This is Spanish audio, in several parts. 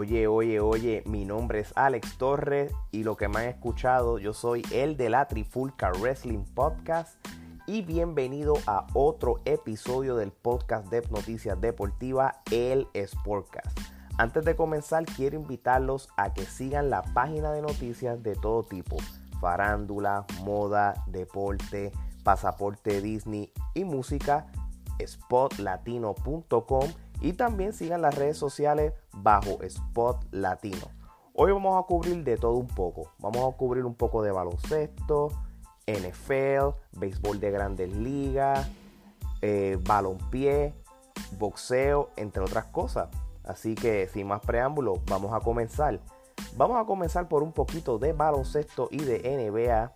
Oye, oye, oye, mi nombre es Alex Torres y lo que me han escuchado, yo soy el de la Trifulca Wrestling Podcast y bienvenido a otro episodio del podcast de noticias deportivas, el Sportcast. Antes de comenzar, quiero invitarlos a que sigan la página de noticias de todo tipo, farándula, moda, deporte, pasaporte Disney y música, spotlatino.com y también sigan las redes sociales bajo Spot Latino. Hoy vamos a cubrir de todo un poco. Vamos a cubrir un poco de baloncesto, NFL, béisbol de grandes ligas, eh, balonpié, boxeo, entre otras cosas. Así que sin más preámbulos, vamos a comenzar. Vamos a comenzar por un poquito de baloncesto y de NBA.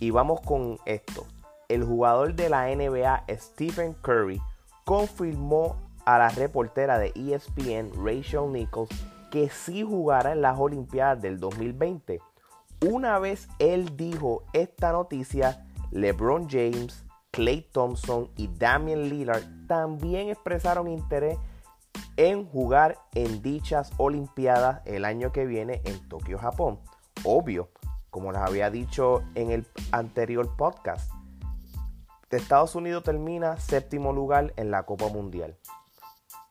Y vamos con esto. El jugador de la NBA, Stephen Curry, confirmó a la reportera de ESPN, Rachel Nichols, que sí jugará en las Olimpiadas del 2020. Una vez él dijo esta noticia, LeBron James, Clay Thompson y Damian Lillard también expresaron interés en jugar en dichas Olimpiadas el año que viene en Tokio, Japón. Obvio, como les había dicho en el anterior podcast, Estados Unidos termina séptimo lugar en la Copa Mundial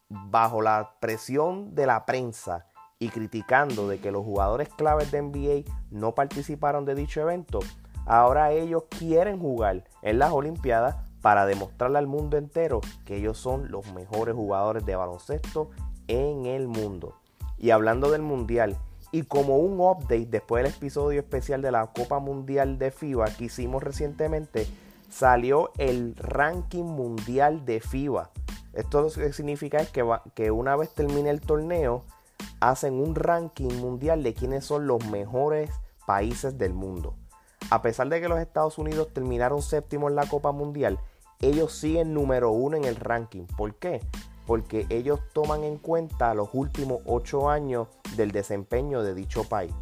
bajo la presión de la prensa y criticando de que los jugadores claves de NBA no participaron de dicho evento, ahora ellos quieren jugar en las Olimpiadas para demostrarle al mundo entero que ellos son los mejores jugadores de baloncesto en el mundo. Y hablando del Mundial, y como un update después del episodio especial de la Copa Mundial de FIBA que hicimos recientemente, salió el ranking mundial de FIBA esto lo que significa es que, que una vez termine el torneo, hacen un ranking mundial de quiénes son los mejores países del mundo. A pesar de que los Estados Unidos terminaron séptimo en la Copa Mundial, ellos siguen número uno en el ranking. ¿Por qué? Porque ellos toman en cuenta los últimos ocho años del desempeño de dicho país.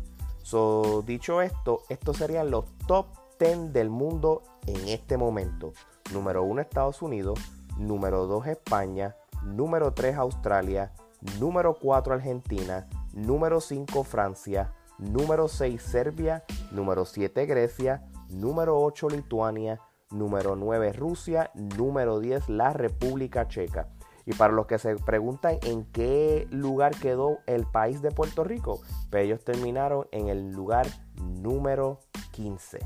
Dicho esto, estos serían los top 10 del mundo en este momento. Número uno Estados Unidos, número 2 España, número 3 Australia, número 4 Argentina, número 5 Francia, número 6 Serbia, número 7 Grecia, número 8 Lituania, número 9 Rusia, número 10 la República Checa. Y para los que se preguntan en qué lugar quedó el país de Puerto Rico, pues ellos terminaron en el lugar número 15.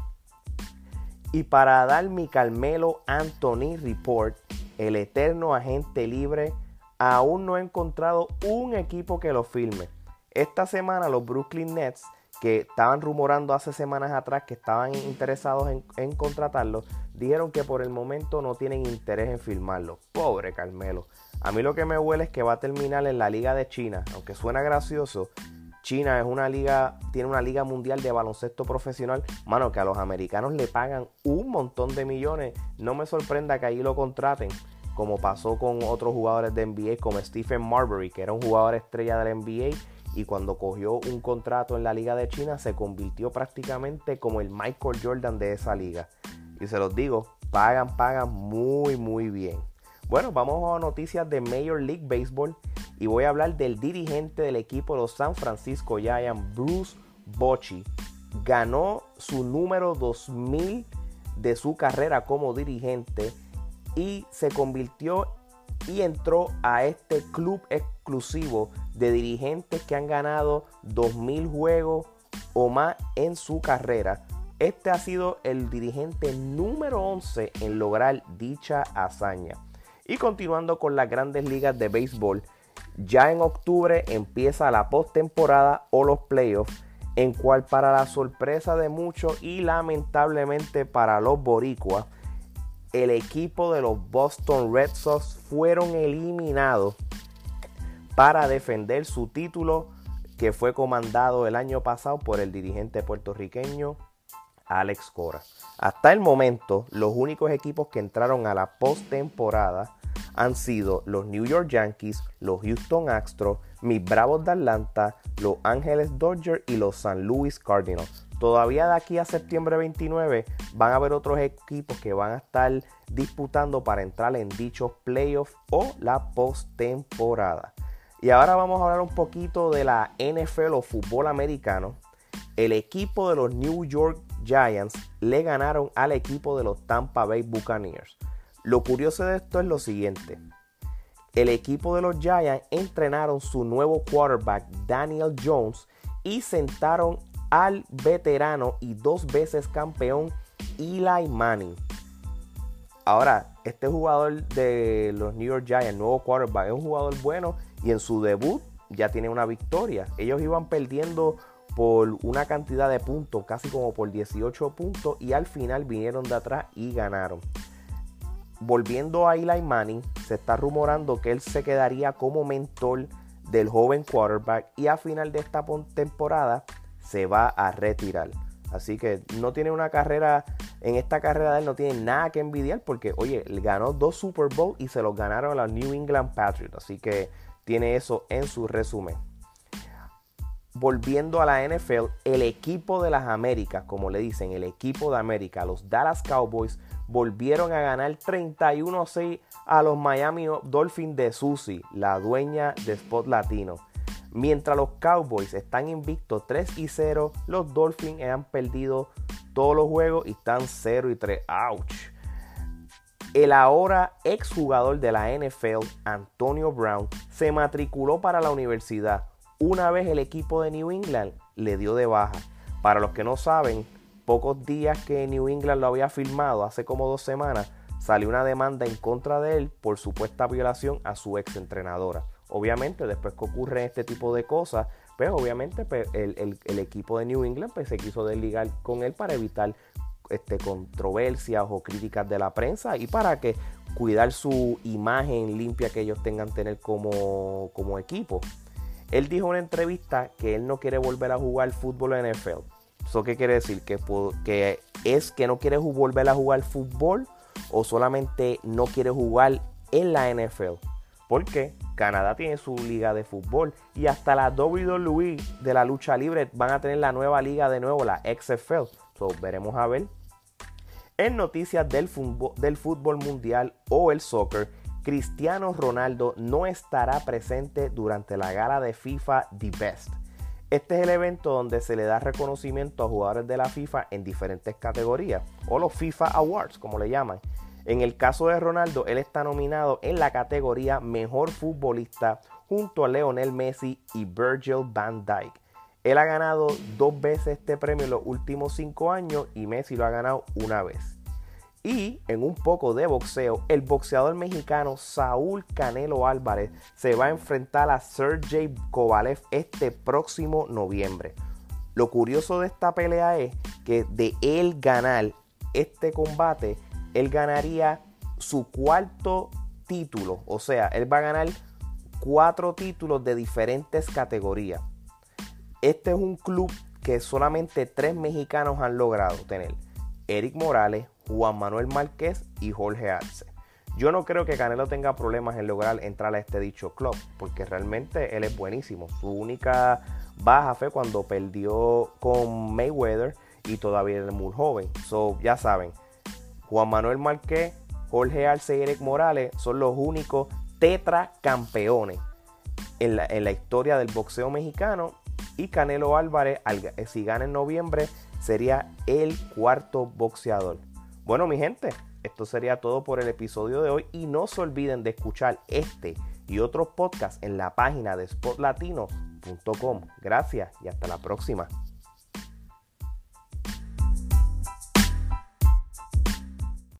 Y para dar mi Carmelo Anthony Report, el eterno agente libre, aún no ha encontrado un equipo que lo firme. Esta semana los Brooklyn Nets, que estaban rumorando hace semanas atrás que estaban interesados en, contratarlo, dijeron que por el momento no tienen interés en firmarlo. Pobre Carmelo. A mí lo que me huele es que va a terminar en la Liga de China, aunque suena gracioso. China es una liga, tiene una liga mundial de baloncesto profesional, mano, que a los americanos le pagan un montón de millones. No me sorprenda que ahí lo contraten como pasó con otros jugadores de NBA como Stephen Marbury, que era un jugador estrella de la NBA y cuando cogió un contrato en la Liga de China se convirtió prácticamente como el Michael Jordan de esa liga. Y se los digo, pagan, pagan muy, muy bien. Bueno, vamos a noticias de Major League Baseball y voy a hablar del dirigente del equipo de San Francisco Giants, Bruce Bochy. Ganó su número 2000 de su carrera como dirigente y se convirtió y entró a este club exclusivo de dirigentes que han ganado 2.000 juegos o más en su carrera. Este ha sido el dirigente número 11 en lograr dicha hazaña. Y continuando con las grandes ligas de béisbol, ya en octubre empieza la postemporada o los playoffs, en cual para la sorpresa de muchos y lamentablemente para los boricuas, el equipo de los Boston Red Sox fueron eliminados para defender su título que fue comandado el año pasado por el dirigente puertorriqueño Alex Cora. Hasta el momento, los únicos equipos que entraron a la postemporada han sido los New York Yankees, los Houston Astros, mis Bravos de Atlanta, los Ángeles Dodgers y los San Luis Cardinals. Todavía de aquí a septiembre 29 van a haber otros equipos que van a estar disputando para entrar en dichos playoffs o la postemporada. Y ahora vamos a hablar un poquito de la NFL o fútbol americano. El equipo de los New York Giants le ganaron al equipo de los Tampa Bay Buccaneers. Lo curioso de esto es lo siguiente. El equipo de los Giants entrenaron su nuevo quarterback Daniel Jones y sentaron al veterano y dos veces campeón Eli Manning. Ahora, este jugador de los New York Giants, nuevo quarterback, es un jugador bueno y en su debut ya tiene una victoria. Ellos iban perdiendo por una cantidad de puntos, casi como por 18 puntos, y al final vinieron de atrás y ganaron. Volviendo a Eli Manning, se está rumorando que él se quedaría como mentor del joven quarterback y a final de esta temporada se va a retirar. Así que no tiene una carrera, en esta carrera de él no tiene nada que envidiar porque, oye, ganó dos Super Bowl y se los ganaron a los New England Patriots. Así que tiene eso en su resumen. Volviendo a la NFL, el equipo de las Américas, como le dicen, el equipo de América, los Dallas Cowboys, volvieron a ganar 31-6 a los Miami Dolphins de Susie, la dueña de Spot Latino. Mientras los Cowboys están invictos 3 y 0, los Dolphins han perdido todos los juegos y están 0 y 3. ¡Auch! El ahora exjugador de la NFL, Antonio Brown, se matriculó para la universidad una vez el equipo de New England le dio de baja. Para los que no saben, pocos días que New England lo había firmado, hace como dos semanas, salió una demanda en contra de él por supuesta violación a su ex entrenadora. Obviamente, después que ocurren este tipo de cosas, pues obviamente pues, el, equipo de New England pues, se quiso desligar con él para evitar este, controversias o críticas de la prensa y para que cuidar su imagen limpia que ellos tengan tener como, como equipo. Él dijo en una entrevista que él no quiere volver a jugar fútbol en NFL. ¿Eso qué quiere decir? ¿Que, es que no quiere volver a jugar fútbol o solamente no quiere jugar en la NFL. Porque Canadá tiene su liga de fútbol y hasta la WWE de la lucha libre van a tener la nueva liga de nuevo, la XFL. So, veremos a ver en noticias del fútbol, del fútbol mundial o el soccer, Cristiano Ronaldo no estará presente durante la gala de FIFA The Best. Este es el evento donde se le da reconocimiento a jugadores de la FIFA en diferentes categorías, o los FIFA Awards, como le llaman. En el caso de Ronaldo, él está nominado en la categoría Mejor Futbolista junto a Leonel Messi y Virgil van Dijk. Él ha ganado dos veces este premio en los últimos cinco años y Messi lo ha ganado una vez. Y en un poco de boxeo, el boxeador mexicano Saúl Canelo Álvarez se va a enfrentar a Sergey Kovalev este próximo noviembre. Lo curioso de esta pelea es que de él ganar este combate, él ganaría su cuarto título. O sea, él va a ganar cuatro títulos de diferentes categorías. Este es un club que solamente tres mexicanos han logrado tener. Eric Morales, Juan Manuel Márquez y Jorge Arce. Yo no creo que Canelo tenga problemas en lograr entrar a este dicho club, porque realmente él es buenísimo. Su única baja fue cuando perdió con Mayweather y todavía es muy joven. So, ya saben, Juan Manuel Márquez, Jorge Arce y Eric Morales son los únicos tetracampeones en la, en la historia del boxeo mexicano y Canelo Álvarez, si gana en noviembre, sería el cuarto boxeador. Bueno, mi gente, esto sería todo por el episodio de hoy y no se olviden de escuchar este y otros podcasts en la página de spotlatino.com. Gracias y hasta la próxima.